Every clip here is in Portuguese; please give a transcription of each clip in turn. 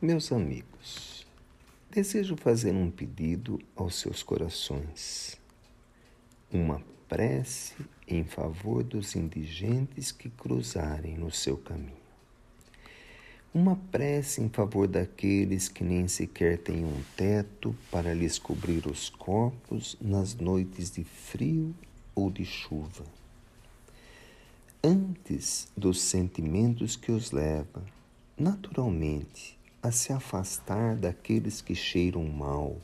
Meus amigos, desejo fazer um pedido aos seus corações, uma prece em favor dos indigentes que cruzarem no seu caminho, uma prece em favor daqueles que nem sequer têm um teto para lhes cobrir os corpos nas noites de frio ou de chuva. Antes dos sentimentos que os levam, naturalmente, a se afastar daqueles que cheiram mal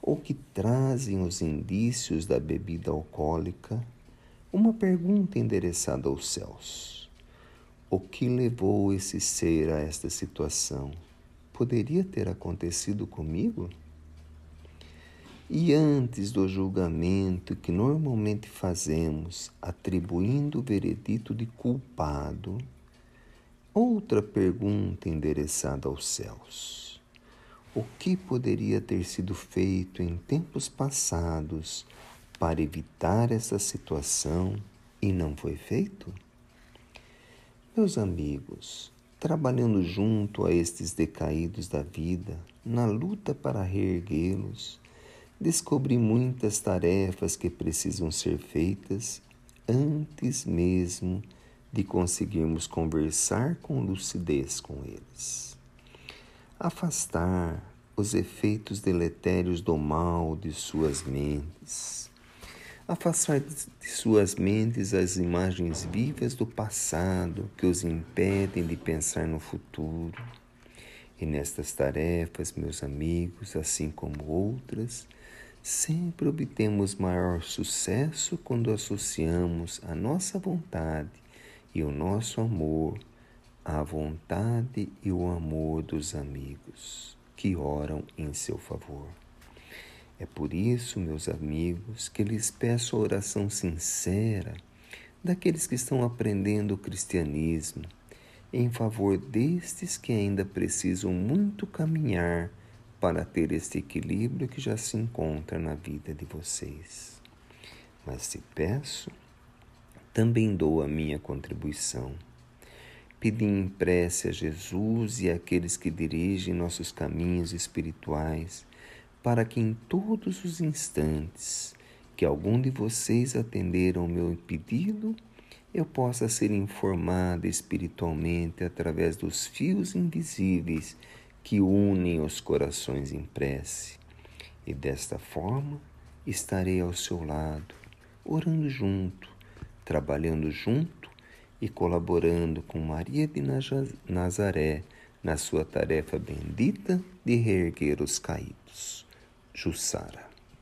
ou que trazem os indícios da bebida alcoólica, uma pergunta endereçada aos céus: O que levou esse ser a esta situação? Poderia ter acontecido comigo? E antes do julgamento que normalmente fazemos, atribuindo o veredito de culpado, Outra pergunta endereçada aos céus: O que poderia ter sido feito em tempos passados para evitar essa situação e não foi feito? Meus amigos, trabalhando junto a estes decaídos da vida, na luta para reerguê-los, descobri muitas tarefas que precisam ser feitas antes mesmo de de conseguirmos conversar com lucidez com eles. Afastar os efeitos deletérios do mal de suas mentes. Afastar de suas mentes as imagens vivas do passado que os impedem de pensar no futuro. E nestas tarefas, meus amigos, assim como outras, sempre obtemos maior sucesso quando associamos a nossa vontade e o nosso amor à vontade e o amor dos amigos que oram em seu favor. É por isso, meus amigos, que lhes peço a oração sincera daqueles que estão aprendendo o cristianismo, em favor destes que ainda precisam muito caminhar para ter este equilíbrio que já se encontra na vida de vocês. Mas te peço também dou a minha contribuição. Pedi em prece a Jesus e àqueles que dirigem nossos caminhos espirituais, para que em todos os instantes que algum de vocês atenderam o meu pedido, eu possa ser informado espiritualmente através dos fios invisíveis que unem os corações em prece. E desta forma estarei ao seu lado, orando junto trabalhando junto e colaborando com Maria de Nazaré na sua tarefa bendita de reerguer os caídos. Jussara.